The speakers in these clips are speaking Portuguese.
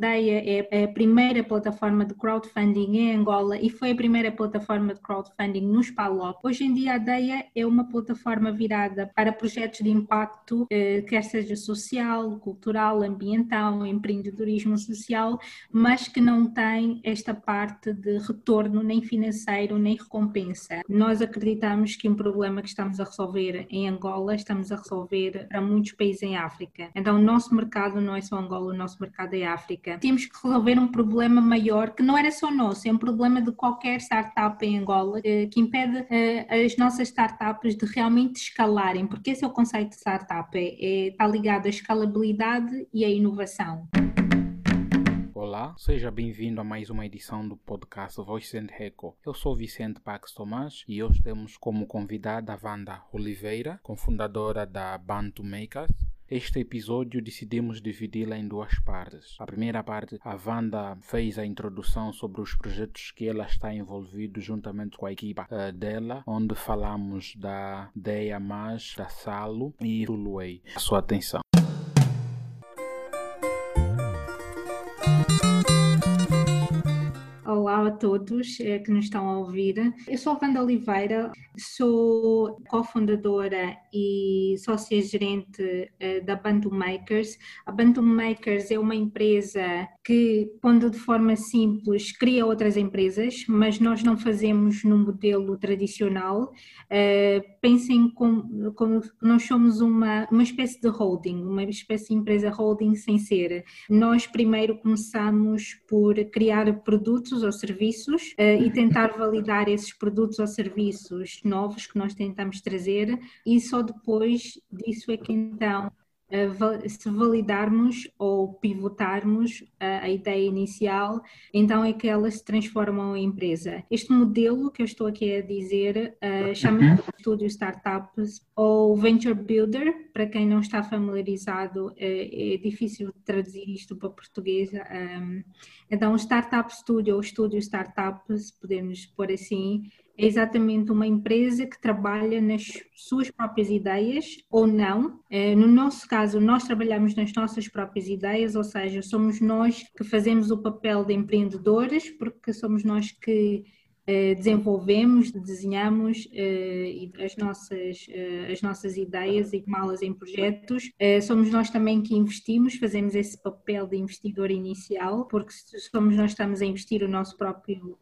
Deia é a primeira plataforma de crowdfunding em Angola e foi a primeira plataforma de crowdfunding nos PALOP. Hoje em dia a Deia é uma plataforma virada para projetos de impacto, eh, quer seja social, cultural, ambiental, empreendedorismo social, mas que não tem esta parte de retorno nem financeiro nem recompensa. Nós acreditamos que um problema que estamos a resolver em Angola, estamos a resolver para muitos países em África. Então o nosso mercado não é só Angola, o nosso mercado é África. Temos que resolver um problema maior que não era só nosso, é um problema de qualquer startup em Angola eh, que impede eh, as nossas startups de realmente escalarem, porque esse é o conceito de startup, é, é, está ligado à escalabilidade e à inovação. Olá, seja bem-vindo a mais uma edição do podcast Voice and Echo. Eu sou Vicente Pax Tomás e hoje temos como convidada a Wanda Oliveira, cofundadora da Bantu Makers. Este episódio decidimos dividi-la em duas partes. A primeira parte, a Wanda fez a introdução sobre os projetos que ela está envolvida juntamente com a equipa uh, dela, onde falamos da Deia Mais, da Salo e do Luei. A sua atenção. Olá a todos eh, que nos estão a ouvir. Eu sou a Wanda Oliveira, sou cofundadora e sócia-gerente eh, da Bantu Makers. A Bantu Makers é uma empresa que, pondo de forma simples, cria outras empresas, mas nós não fazemos no modelo tradicional. Uh, pensem como, como nós somos uma, uma espécie de holding, uma espécie de empresa holding sem ser. Nós primeiro começamos por criar produtos ou serviços uh, e tentar validar esses produtos ou serviços novos que nós tentamos trazer e só depois disso é que então se validarmos ou pivotarmos a, ideia inicial, então é que elas se transformam em empresa. Este modelo que eu estou aqui a dizer uh, chama-se uhum. Studio Startups ou Venture Builder, para quem não está familiarizado, é, é difícil traduzir isto para português. Um, então, Startup Studio ou Studio Startups, podemos pôr assim, é exatamente uma empresa que trabalha nas suas próprias ideias ou não. Eh, no nosso caso, nós trabalhamos nas nossas próprias ideias, ou seja, somos nós que fazemos o papel de empreendedores, porque somos nós que desenvolvemos, desenhamos eh, as nossas, eh, as nossas ideias e tomá-las em projetos. Somos nós também que investimos, fazemos esse papel de investidor inicial, porque somos nós que estamos a investir o nosso próprio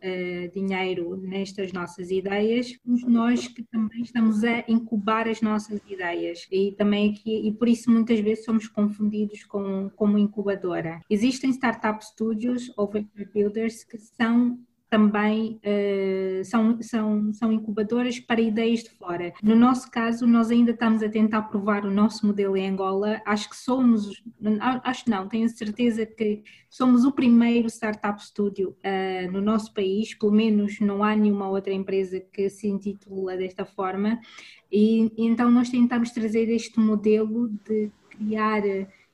dinheiro nestas nossas ideias, somos nós que também estamos a incubar as nossas ideias e também aqui, e por isso muitas vezes somos confundidos com como incubadora. Existem startup studios ou venture builders que são também uh, são, são, são incubadoras para ideias de fora. No nosso caso, nós ainda estamos a tentar provar o nosso modelo em Angola. Acho que somos, acho não, tenho certeza que somos o primeiro startup studio uh, no nosso país, pelo menos não há nenhuma outra empresa que se intitula desta forma. E, e então nós tentamos trazer este modelo de criar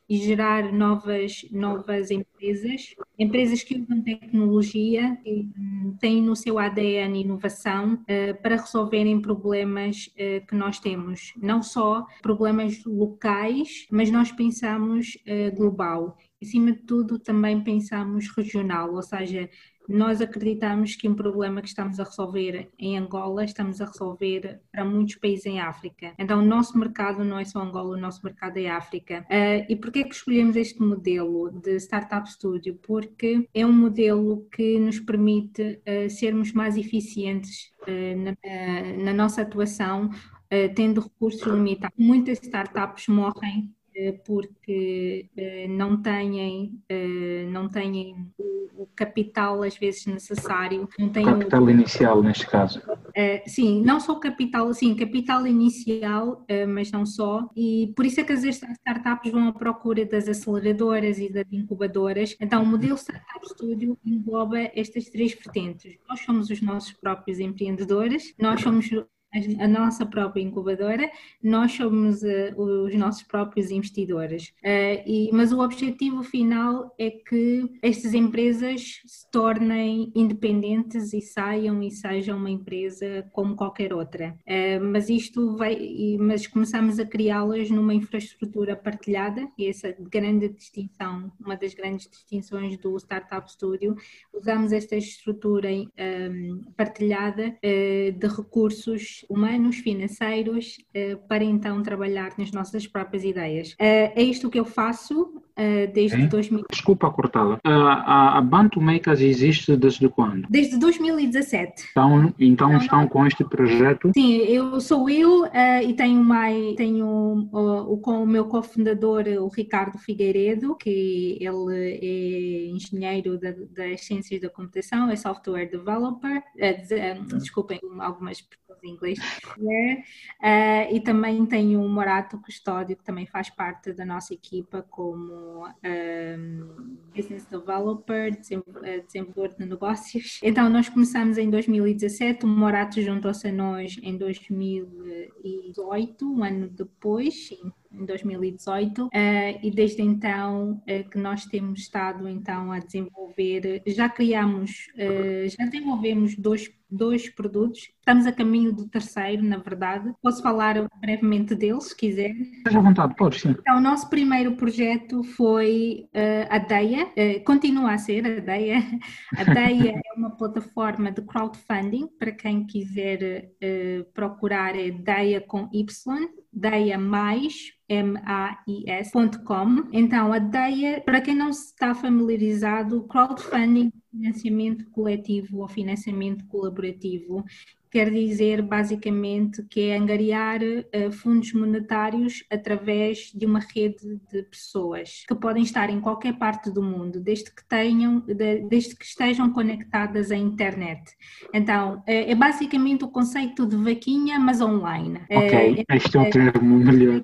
e gerar novas, novas empresas, empresas que usam tecnologia e hum, têm no seu ADN inovação uh, para resolverem problemas uh, que nós temos, não só problemas locais, mas nós pensamos uh, global. Acima de tudo, também pensamos regional, ou seja, nós acreditamos que um problema que estamos a resolver em Angola, estamos a resolver para muitos países em África. Então, o nosso mercado não é só Angola, o nosso mercado é África. Uh, e por que é que escolhemos este modelo de Startup Studio? Porque é um modelo que nos permite uh, sermos mais eficientes uh, na, na, nossa atuação, tendo recursos limitados. Muitas startups morrem porque eh, não têm, eh, não têm o capital às vezes necessário. Não têm capital o... inicial neste caso. Sim, não só capital, sim, capital inicial, mas não só, e por isso é que as startups vão à procura das aceleradoras e das incubadoras. Então, o modelo Startup Studio engloba estas três vertentes. Nós somos os nossos próprios empreendedores, nós somos a nossa própria incubadora, nós somos uh, os nossos próprios investidores. Uh, e, mas o objetivo final é que estas empresas se tornem independentes e saiam e sejam uma empresa como qualquer outra. Uh, mas isto vai, mas começamos a criá-las numa infraestrutura partilhada, e essa grande distinção, uma das grandes distinções do Startup Studio, usamos esta estrutura um, partilhada de recursos humanos, financeiros, eh, para então trabalhar nas nossas próprias ideias. Eh, é isto que eu faço eh, desde é? 2000. Desculpa cortá-la. A, a Bantu Makers existe desde quando? Desde 2017. Então, então não, estão não. com este projeto? Sim, eu sou eu e tenho, mais, tenho o, o, o meu cofundador, o Ricardo Figueiredo, que ele é engenheiro da, das ciências da computação, é software developer, uh, desculpem algumas inglês, uh, e também tem o Morato Custódio, que também faz parte da nossa equipa como um, ehm, Business Developer, eh, desenvolvedor de negócios. Então, nós começamos em 2017, o Morato juntou-se a nós em 2018, um ano depois, em 2018 uh, e desde então uh, que nós temos estado então a desenvolver, já criamos, uh, já desenvolvemos dois, dois produtos, estamos a caminho do terceiro, na verdade. Posso falar brevemente deles, se quiser. Esteja à vontade, pode sim. Então, o nosso primeiro projeto foi a DEIA, continua a ser a DEIA. A DEIA é uma plataforma de crowdfunding, para quem quiser procurar é DEIA com Y, DEIA mais mais.com. Então, a DEIA, para quem não está familiarizado, crowdfunding, financiamento coletivo ou financiamento colaborativo, quer dizer basicamente que é angariar uh, fundos monetários através de uma rede de pessoas que podem estar em qualquer parte do mundo, desde que tenham, de, desde que estejam conectadas à internet. Então, uh, é basicamente o conceito de vaquinha, mas online. Ok, uh, este é o termo melhor.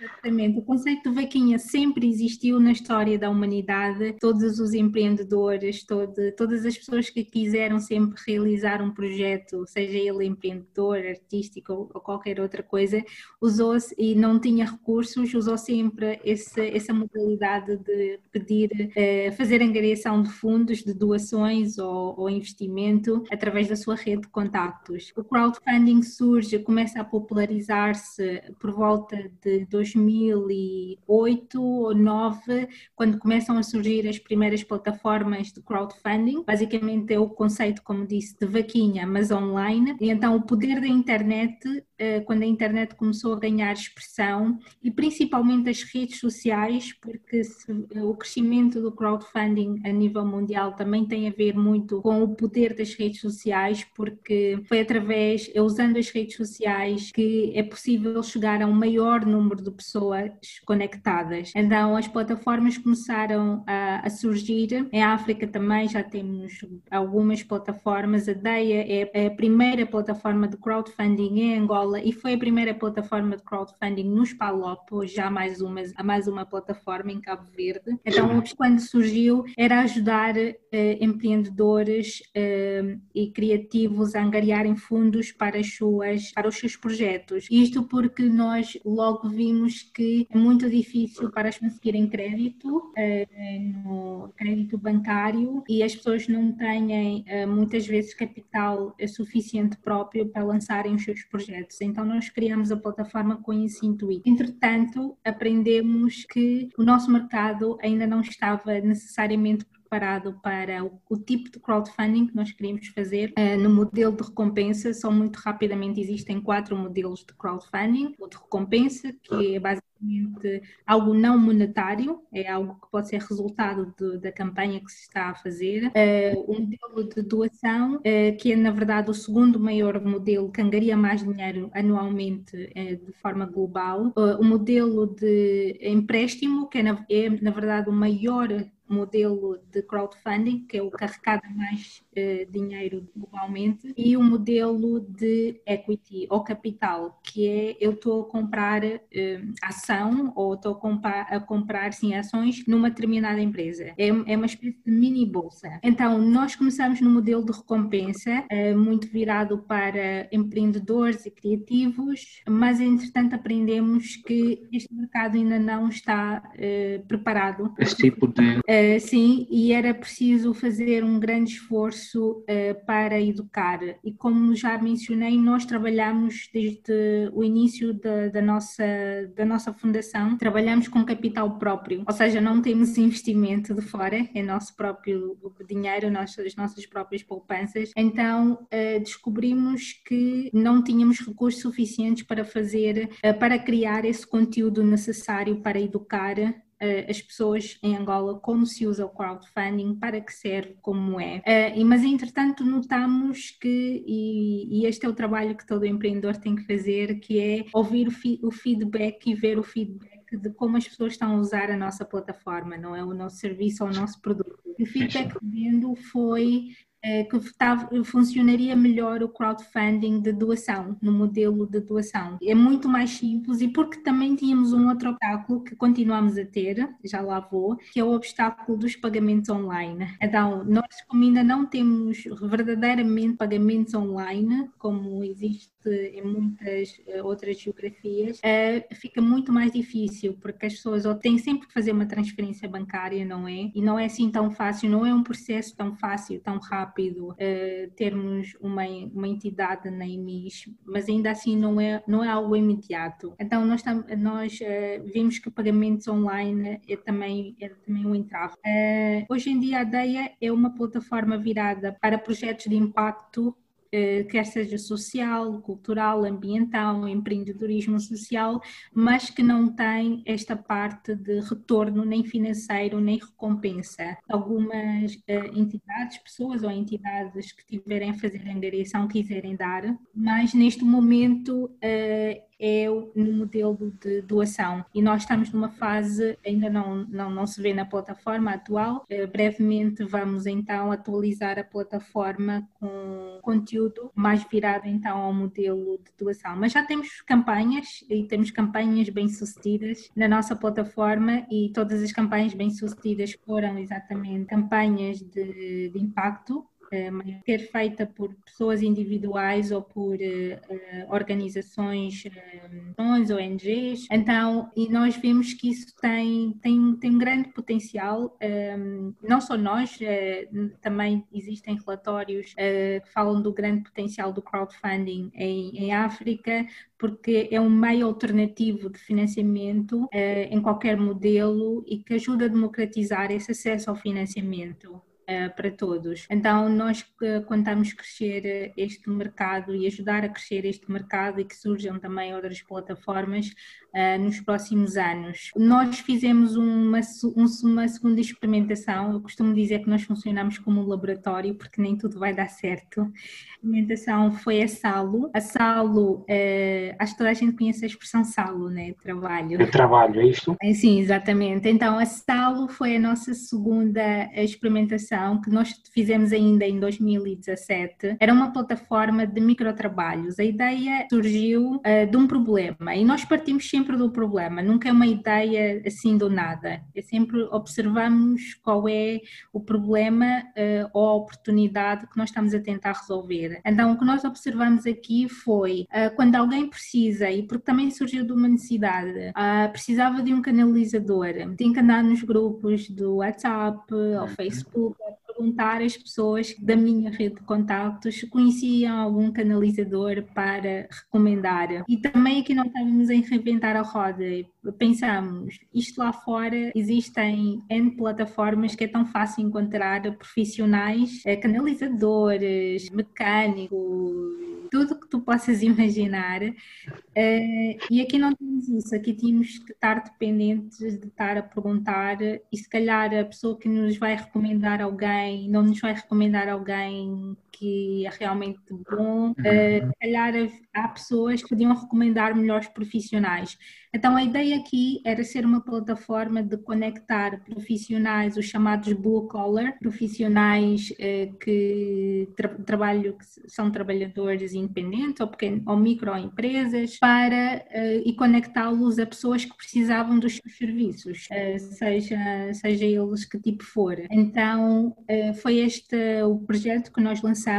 Exatamente, o conceito de vaquinha sempre existiu na história da humanidade, todos os empreendedores, todo, todas as pessoas que quiseram sempre realizar um projeto, seja ele empreendedor, artístico ou, qualquer outra coisa, usou-se e não tinha recursos, usou sempre esse, essa modalidade de pedir, eh, fazer angariação de fundos, de doações ou, ou investimento através da sua rede de contactos. O crowdfunding surge, começa a popularizar-se por volta de 2008 ou 2009, quando começam a surgir as primeiras plataformas de crowdfunding. Basicamente é o conceito, como disse, de vaquinha, mas online online, então o poder da internet, eh, quando a internet começou a ganhar expressão, e principalmente as redes sociais, porque eh, o crescimento do crowdfunding a nível mundial também tem a ver muito com o poder das redes sociais, porque foi através, é usando as redes sociais, que é possível chegar a um maior número de pessoas conectadas. Então as plataformas começaram a, a surgir, em África também já temos algumas plataformas, a DEIA é a primeira primeira plataforma de crowdfunding em Angola e foi a primeira plataforma de crowdfunding nos PALOP, já há mais uma, mais uma plataforma em Cabo Verde. Então, quando surgiu, era ajudar uh, empreendedores uh, e criativos a angariarem fundos para, as suas, para os seus projetos. Isto porque nós logo vimos que é muito difícil para as conseguirem crédito, uh, no crédito bancário, e as pessoas não têm muitas vezes capital suficiente suficiente próprio para lançarem os seus projetos. Então nós criamos a plataforma com esse intuito. Entretanto, aprendemos que o nosso mercado ainda não estava necessariamente preparado para o, o, tipo de crowdfunding que nós queríamos fazer. Uh, no modelo de recompensa, só muito rapidamente existem quatro modelos de crowdfunding. O de recompensa, que é basicamente algo não monetário, é algo que pode ser resultado de, da campanha que se está a fazer. Uh, o modelo de doação, uh, que é na verdade o segundo maior modelo que angaria mais dinheiro anualmente de forma global. o modelo de empréstimo, que é na, é na verdade o maior modelo de crowdfunding, que é o que arrecada mais uh, dinheiro globalmente, e o modelo de equity ou capital, que é eu estou a comprar uh, ação ou estou a comprar, a comprar sim, ações numa determinada empresa. É, é uma espécie de mini bolsa. Então, nós começamos no modelo de recompensa, uh, muito virado para empreendedores e criativos, mas entretanto aprendemos que este mercado ainda não está preparado. Esse tipo de. Sim, e era preciso fazer um grande esforço uh, para educar. E como já mencionei, nós trabalhamos desde o início da, da, nossa, da nossa fundação, trabalhamos com capital próprio, ou seja, não temos investimento de fora, é nosso próprio dinheiro, nossas, nossas próprias poupanças. Então uh, descobrimos que não tínhamos recursos suficientes para fazer, para criar esse conteúdo necessário para educar as pessoas em Angola como se usa o crowdfunding, para que serve, como é. Uh, mas, entretanto, notamos que, e, este é o trabalho que todo empreendedor tem que fazer, que é ouvir o, fi, o feedback e ver o feedback de como as pessoas estão a usar a nossa plataforma, não é? O nosso serviço ou o nosso produto. O feedback que vendo foi que funcionaria melhor o crowdfunding de doação, no modelo de doação. É muito mais simples e porque também tínhamos um outro obstáculo que continuamos a ter, já lá vou, que é o obstáculo dos pagamentos online. Então, nós como ainda não temos verdadeiramente pagamentos online, como existe em muitas eh, outras geografias, é, fica muito mais difícil, porque as pessoas têm sempre que fazer uma transferência bancária, não é? E não é assim tão fácil, não é um processo tão fácil, tão rápido uh, termos uma, uma entidade na EMIS, mas ainda assim não é, não é algo imediato. Então nós, nós vimos que pagamentos online é também, é também um entrave. Hoje em dia a DEIA é uma plataforma virada para projetos de impacto eh, quer seja social, cultural, ambiental, empreendedorismo social, mas que não tem esta parte de retorno nem financeiro nem recompensa. Algumas uh, entidades, pessoas ou entidades que tiverem a fazer a angariação quiserem dar, mas neste momento é no modelo de doação. E nós estamos numa fase, ainda não, não, não se vê na plataforma atual, uh, brevemente vamos então atualizar a plataforma com conteúdo mais virado então ao modelo de doação. Mas já temos campanhas e temos campanhas bem sucedidas na nossa plataforma e todas as campanhas bem sucedidas foram exatamente campanhas de, de impacto quer feita por pessoas individuais ou por uh, organizações, uh, ONGs. Então, e nós vemos que isso tem, tem, tem um grande potencial, um, não só nós, também existem relatórios que falam do grande potencial do crowdfunding em, em África, porque é um meio alternativo de financiamento em qualquer modelo e que ajuda a democratizar esse acesso ao financiamento. Eh, para todos. Então, nós contamos crescer eh, este mercado e ajudar a crescer este mercado e que surjam também outras plataformas nos próximos anos. Nós fizemos uma, uma segunda experimentação, eu costumo dizer que nós funcionamos como um laboratório porque nem tudo vai dar certo. A experimentação foi a Salo. A Salo, acho que toda a gente conhece a expressão Salo, né? Trabalho. É trabalho, é isto? Sim, exatamente. Então, a Salo foi a nossa segunda experimentação que nós fizemos ainda em 2017 era uma plataforma de microtrabalhos. A ideia surgiu uh, de um problema e nós partimos sempre do problema, nunca é uma ideia assim do nada. É sempre observamos qual é o problema uh, ou a oportunidade que nós estamos a tentar resolver. Então, o que nós observamos aqui foi uh, quando alguém precisa, e porque também surgiu de uma necessidade, precisava de um canalizador, tem que andar nos grupos do WhatsApp ou uhum. Facebook perguntar às pessoas da minha rede de contactos conheciam algum canalizador para recomendar. E também aqui não estávamos a reinventar a roda. Pensamos, isto lá fora existem N plataformas que é tão fácil encontrar profissionais, eh, canalizadores, mecânicos, tudo que tu possas imaginar. Uh, e aqui não temos isso, aqui temos que estar dependentes de estar a perguntar e se calhar a pessoa que nos vai recomendar alguém não nos vai recomendar alguém que é realmente bom. Uh, se calhar há pessoas que podiam recomendar melhores profissionais. Então a ideia aqui era ser uma plataforma de conectar profissionais, os chamados blue collar, profissionais uh, que tra trabalham, que são trabalhadores independentes ou, pequeno, ou microempresas, para uh, e conectá-los a pessoas que precisavam dos seus serviços, seja, seja eles que tipo for. Então foi este o projeto que nós lançamos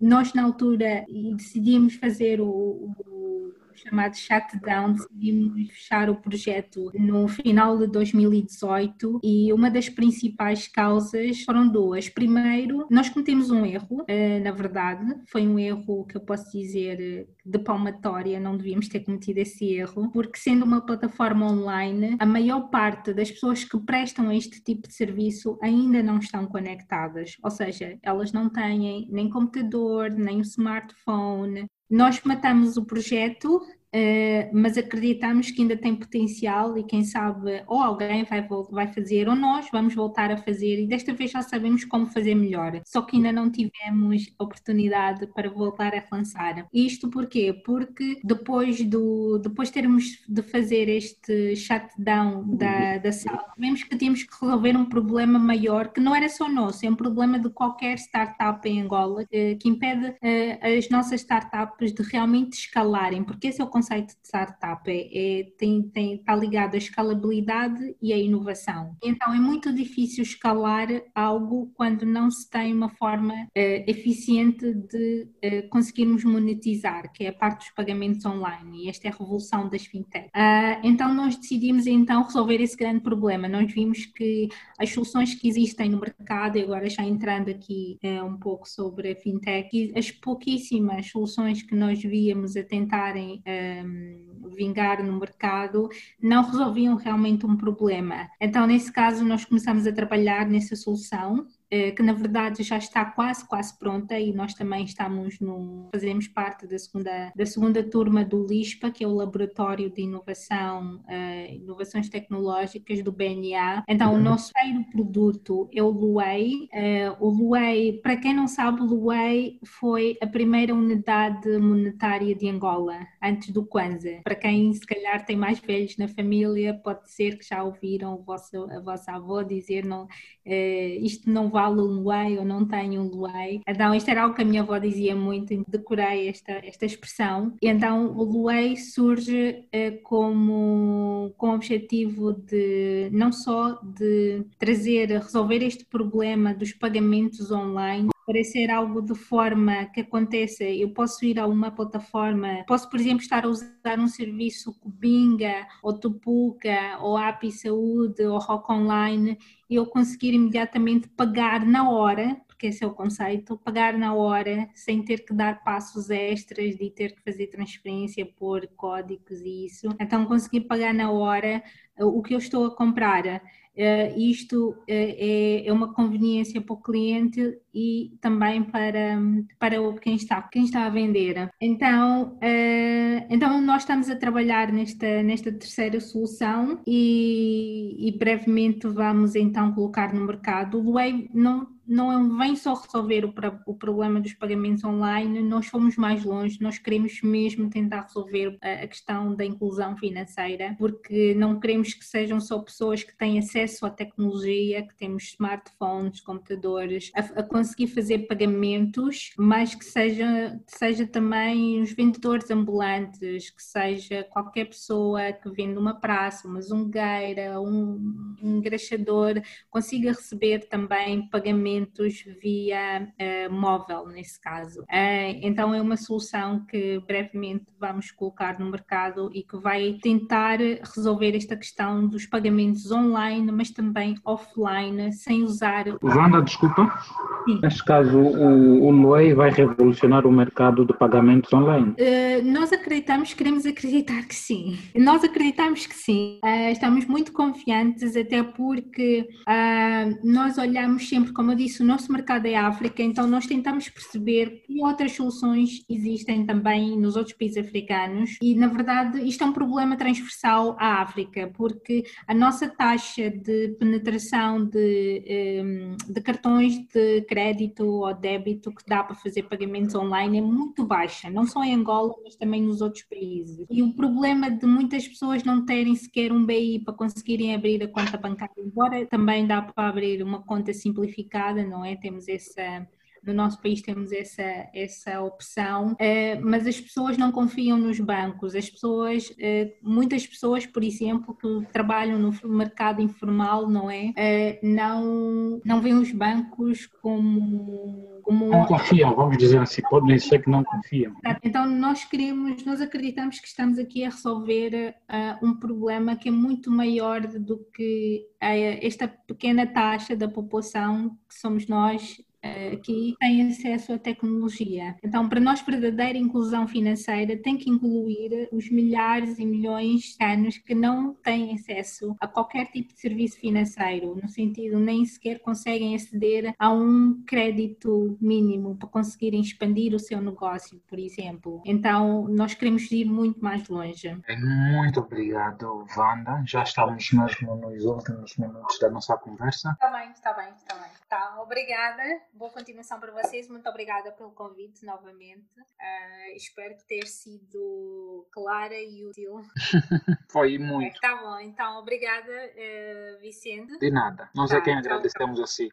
nós, na altura, decidimos fazer o, o chamado shutdown, decidimos fechar o projeto no final de 2018 e uma das principais causas foram duas. Primeiro, nós cometemos um erro, eh, na verdade, foi um erro que eu posso dizer de palmatória, não devíamos ter cometido esse erro, porque sendo uma plataforma online, a maior parte das pessoas que prestam este tipo de serviço ainda não estão conectadas, ou seja, elas não têm nem computador, nem smartphone, nós matamos o projeto Uh, mas acreditamos que ainda tem potencial e quem sabe ou alguém vai, vai fazer ou nós vamos voltar a fazer e desta vez já sabemos como fazer melhor, só que ainda não tivemos oportunidade para voltar a lançar. Isto porquê? Porque depois do depois termos de fazer este shutdown da, da sala, vemos que tínhamos que resolver um problema maior que não era só nosso, é um problema de qualquer startup em Angola uh, que impede uh, as nossas startups de realmente escalarem, porque esse é o conceito de startup é, é, tem, tem, está ligado à escalabilidade e à inovação. Então é muito difícil escalar algo quando não se tem uma forma uh, eficiente de uh, conseguirmos monetizar, que é a parte dos pagamentos online, e esta é a revolução das fintech. Uh, então nós decidimos então resolver esse grande problema. Nós vimos que as soluções que existem no mercado, agora já entrando aqui um pouco sobre a fintech, as pouquíssimas soluções que nós víamos a tentarem um, vingar no mercado não resolviam realmente um problema. Então, nesse caso, nós começamos a trabalhar nessa solução que na verdade já está quase, quase pronta e nós também estamos no, fazemos parte da segunda, da segunda turma do LISPA, que é o Laboratório de Inovação, uh, Inovações Tecnológicas do BNA. Então, o nosso primeiro produto é o Luei. Uh, o Luei, para quem não sabe, o Luei foi a primeira unidade monetária de Angola, antes do Kwanza. Para quem se calhar tem mais velhos na família, pode ser que já ouviram o vosso, a vossa avó dizer não, uh, isto não vai vale um ou não tenho um luai. Então, isto era algo que a minha avó dizia muito, decorei esta, esta expressão. E então, o luai surge eh, como com o objetivo de não só de trazer, resolver este problema dos pagamentos online, para ser algo de forma que aconteça, eu posso ir a uma plataforma, posso, por exemplo, estar a usar um serviço Cubinga, ou Tupuca, ou API Saúde, ou Rock Online, e eu conseguir imediatamente pagar na hora, porque esse é o conceito, pagar na hora, sem ter que dar passos extras, de ter que fazer transferência, pôr códigos e isso. Então, conseguir pagar na hora o que eu estou a comprar. Uh, isto uh, é, é, uma conveniência para o cliente e também para, para quem, está, quem está a vender. Então, uh, então nós estamos a trabalhar nesta, nesta terceira solução e, e brevemente vamos então colocar no mercado. O Wave não não vem só resolver o, o, problema dos pagamentos online, nós fomos mais longe, nós queremos mesmo tentar resolver a, a, questão da inclusão financeira, porque não queremos que sejam só pessoas que têm acesso à tecnologia, que temos smartphones, computadores, a, a conseguir fazer pagamentos, mas que seja, seja também os vendedores ambulantes, que seja qualquer pessoa que vende uma praça, uma zungueira, um engraxador, consiga receber também pagamentos pagamentos via uh, móvel, nesse caso. Uh, então, é uma solução que brevemente vamos colocar no mercado e que vai tentar resolver esta questão dos pagamentos online, mas também offline, sem usar. Wanda, desculpa. Neste caso, o, o vai revolucionar o mercado de pagamentos online? Uh, nós acreditamos, queremos acreditar que sim. Nós acreditamos que sim. Estamos muito confiantes, até porque nós olhamos sempre, como eu disse, o nosso mercado é África, então nós tentamos perceber que outras soluções existem também nos outros países africanos e, na verdade, isto é um problema transversal à África, porque a nossa taxa de penetração de, um, de cartões de crédito ou débito que dá para fazer pagamentos online é muito baixa, não só em Angola, mas também nos outros países. E o problema de muitas pessoas não terem sequer um BI para conseguirem abrir a conta bancária, embora também dá para abrir uma conta simplificada, não é? Temos essa no nosso país temos essa, essa opção, eh, mas as pessoas não confiam nos bancos. As pessoas, eh, muitas pessoas, por exemplo, que trabalham no mercado informal, não é? Eh, não, não veem os bancos como. como... Não confiam, vamos dizer assim, podem dizer que não confiam. Então, nós queremos, nós acreditamos que estamos aqui a resolver um problema que é muito maior do que esta pequena taxa da população que somos nós que têm acesso à tecnologia. Então, para nós, verdadeira inclusão financeira tem que incluir os milhares e milhões de anos que não têm acesso a qualquer tipo de serviço financeiro, no sentido nem sequer conseguem aceder a um crédito mínimo para conseguirem expandir o seu negócio, por exemplo. Então, nós queremos ir muito mais longe. Muito obrigado, Wanda. Já estamos mesmo nos últimos minutos da nossa conversa. Está bem, está bem, está bem. Tá, obrigada. Boa continuação para vocês. Muito obrigada pelo convite novamente. Uh, espero ter sido clara e útil. Foi muito. É, tá bom, então obrigada, uh, Vicente. De nada. Nós é tá, é quem agradecemos a si.